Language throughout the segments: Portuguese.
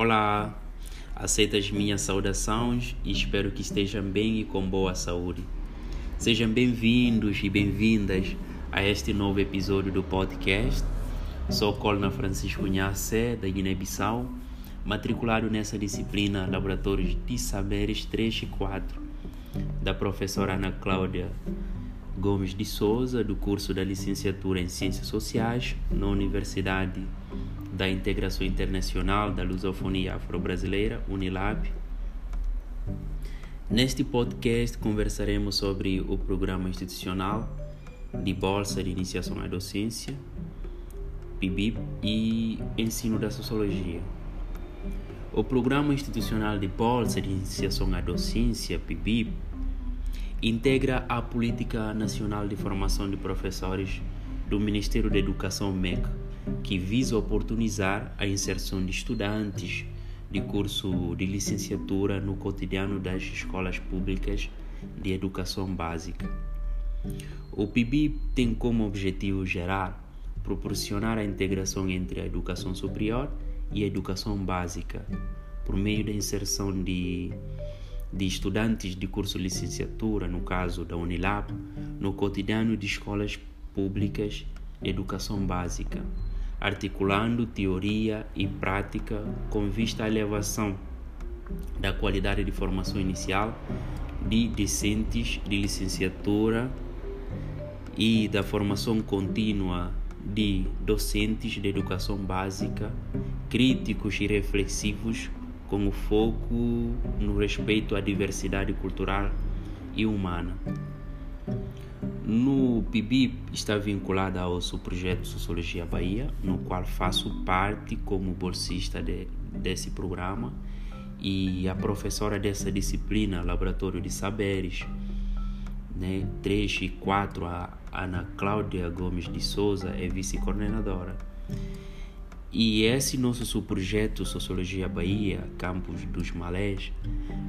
Olá, aceita as minhas saudações e espero que estejam bem e com boa saúde. Sejam bem-vindos e bem-vindas a este novo episódio do podcast. Sou Colna Francisco Nhacé, da Guiné-Bissau, matriculado nessa disciplina Laboratórios de Saberes 3 e 4, da professora Ana Cláudia Gomes de Souza, do curso da Licenciatura em Ciências Sociais, na Universidade da Integração Internacional da Lusofonia Afro-Brasileira, Unilab. Neste podcast conversaremos sobre o programa institucional de Bolsa de Iniciação à Docência, PIBIP, e Ensino da Sociologia. O Programa Institucional de Bolsa de Iniciação à Docência, PIBIP, integra a Política Nacional de Formação de Professores do Ministério da Educação MEC que visa oportunizar a inserção de estudantes de curso de licenciatura no cotidiano das escolas públicas de educação básica. O PIB tem como objetivo gerar, proporcionar a integração entre a educação superior e a educação básica, por meio da inserção de, de estudantes de curso de licenciatura, no caso da Unilab, no cotidiano de escolas públicas de educação básica articulando teoria e prática com vista à elevação da qualidade de formação inicial de discentes de licenciatura e da formação contínua de docentes de educação básica, críticos e reflexivos, com o foco no respeito à diversidade cultural e humana. No PIB está vinculada ao seu projeto Sociologia Bahia, no qual faço parte como bolsista de, desse programa e a professora dessa disciplina, Laboratório de Saberes, né, 3 e 4, a Ana Cláudia Gomes de Souza é vice-coordenadora. E esse nosso subprojeto Sociologia Bahia, Campus dos Malés,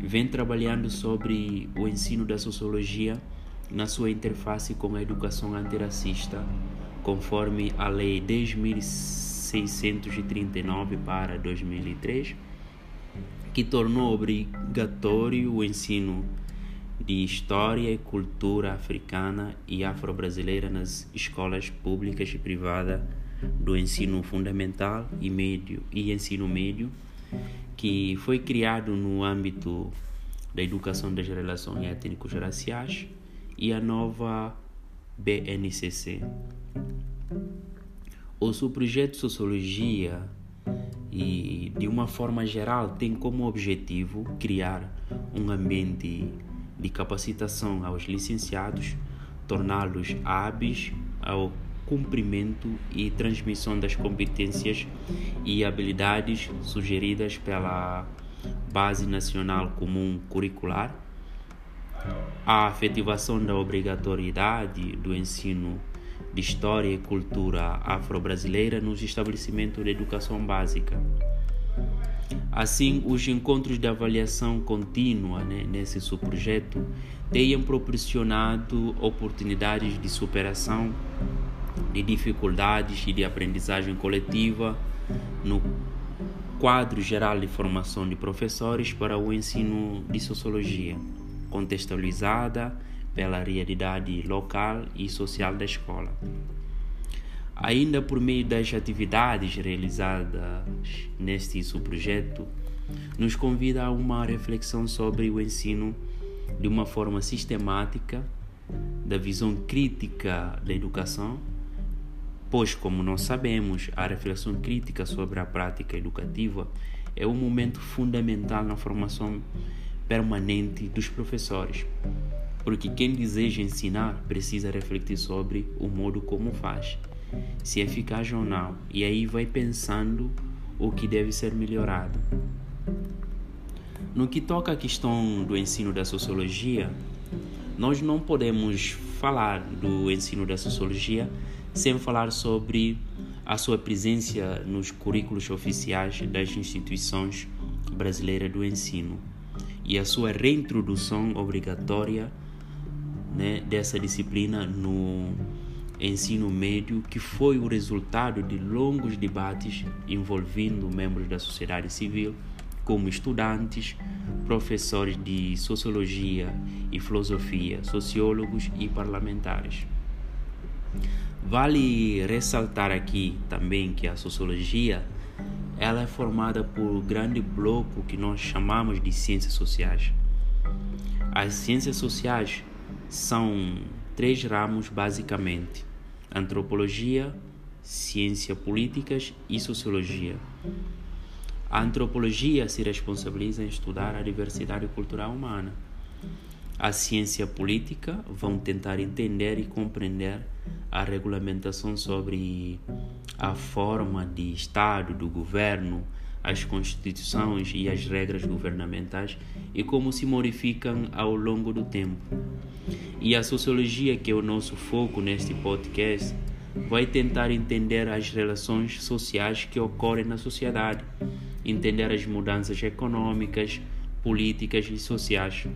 vem trabalhando sobre o ensino da sociologia na sua interface com a educação antirracista, conforme a Lei 10.639 para 2003, que tornou obrigatório o ensino de história e cultura africana e afro-brasileira nas escolas públicas e privadas do ensino fundamental e médio e ensino médio, que foi criado no âmbito da educação das relações étnicos raciais e a nova BNCC. O seu projeto Sociologia e de uma forma geral tem como objetivo criar um ambiente de capacitação aos licenciados, torná-los hábeis ao cumprimento e transmissão das competências e habilidades sugeridas pela Base Nacional Comum Curricular a afetivação da obrigatoriedade do ensino de história e cultura afro-brasileira nos estabelecimentos de educação básica. Assim, os encontros de avaliação contínua né, nesse subprojeto tenham proporcionado oportunidades de superação de dificuldades e de aprendizagem coletiva no quadro geral de formação de professores para o ensino de sociologia contextualizada pela realidade local e social da escola. Ainda por meio das atividades realizadas neste subprojeto, nos convida a uma reflexão sobre o ensino de uma forma sistemática, da visão crítica da educação, pois, como nós sabemos, a reflexão crítica sobre a prática educativa é um momento fundamental na formação permanente dos professores, porque quem deseja ensinar precisa refletir sobre o modo como faz, se é eficaz ou não, e aí vai pensando o que deve ser melhorado. No que toca à questão do ensino da sociologia, nós não podemos falar do ensino da sociologia sem falar sobre a sua presença nos currículos oficiais das instituições brasileiras do ensino e a sua reintrodução obrigatória né, dessa disciplina no ensino médio que foi o resultado de longos debates envolvendo membros da sociedade civil, como estudantes, professores de sociologia e filosofia, sociólogos e parlamentares. Vale ressaltar aqui também que a sociologia ela é formada por um grande bloco que nós chamamos de ciências sociais. As ciências sociais são três ramos basicamente: antropologia, ciência políticas e sociologia. A antropologia se responsabiliza em estudar a diversidade cultural humana. A ciência política vão tentar entender e compreender a regulamentação sobre a forma de Estado, do governo, as constituições e as regras governamentais e como se modificam ao longo do tempo. E a sociologia, que é o nosso foco neste podcast, vai tentar entender as relações sociais que ocorrem na sociedade, entender as mudanças econômicas, políticas e sociais.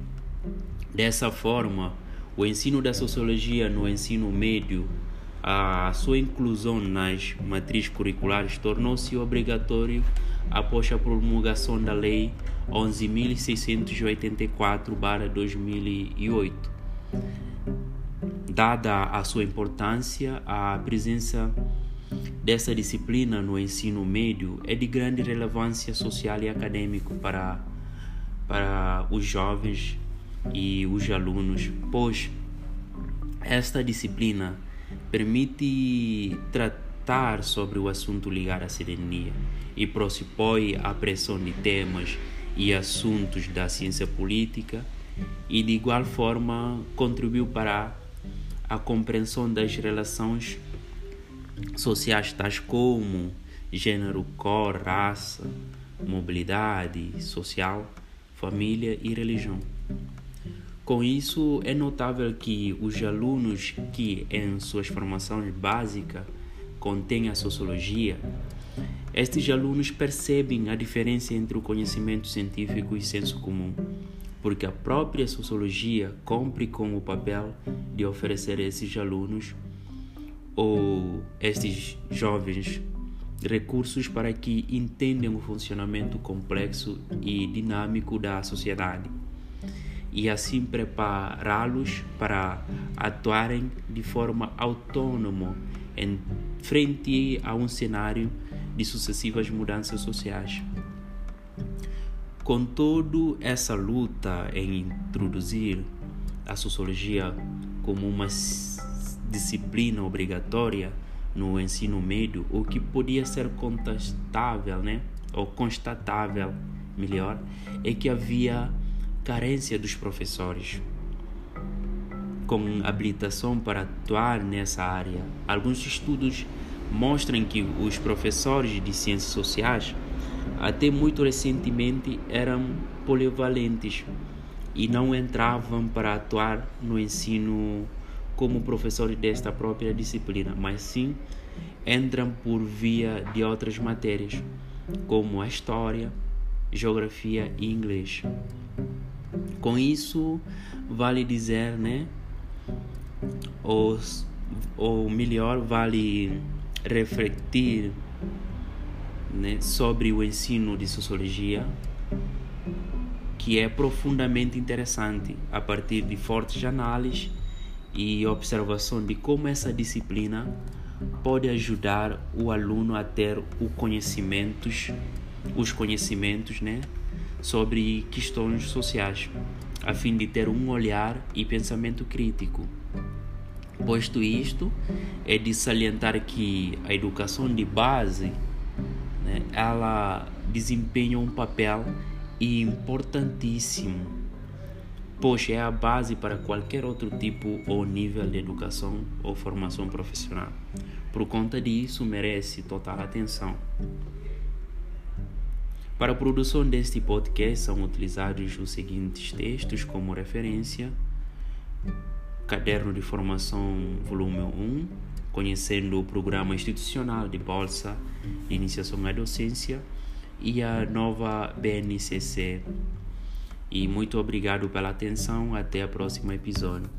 Dessa forma, o ensino da sociologia no ensino médio, a sua inclusão nas matrizes curriculares tornou-se obrigatório após a promulgação da Lei 11.684-2008. Dada a sua importância, a presença dessa disciplina no ensino médio é de grande relevância social e acadêmico para, para os jovens e os alunos, pois esta disciplina permite tratar sobre o assunto ligado à cidadania e pressupõe a pressão de temas e assuntos da ciência política e de igual forma contribuiu para a compreensão das relações sociais tais como gênero, cor, raça, mobilidade social, família e religião. Com isso, é notável que os alunos que em suas formações básicas contêm a sociologia, estes alunos percebem a diferença entre o conhecimento científico e senso comum, porque a própria sociologia cumpre com o papel de oferecer a esses alunos ou estes jovens recursos para que entendam o funcionamento complexo e dinâmico da sociedade e assim prepará-los para atuarem de forma autônoma em frente a um cenário de sucessivas mudanças sociais. Contudo, essa luta em introduzir a sociologia como uma disciplina obrigatória no ensino médio, o que podia ser contestável, né? ou constatável, melhor, é que havia carência dos professores com habilitação para atuar nessa área. Alguns estudos mostram que os professores de ciências sociais, até muito recentemente, eram polivalentes e não entravam para atuar no ensino como professores desta própria disciplina, mas sim entram por via de outras matérias, como a história, geografia e inglês. Com isso, vale dizer, né? Ou, ou melhor, vale refletir né, sobre o ensino de sociologia, que é profundamente interessante a partir de fortes análises e observação de como essa disciplina pode ajudar o aluno a ter o conhecimentos, os conhecimentos, né, sobre questões sociais, a fim de ter um olhar e pensamento crítico. Posto isto, é de salientar que a educação de base né, ela desempenha um papel importantíssimo, pois é a base para qualquer outro tipo ou nível de educação ou formação profissional. Por conta disso, merece total atenção. Para a produção deste podcast são utilizados os seguintes textos como referência: Caderno de Formação, volume 1, conhecendo o Programa Institucional de Bolsa de Iniciação à Docência e a nova BNCC. E muito obrigado pela atenção. Até o próximo episódio.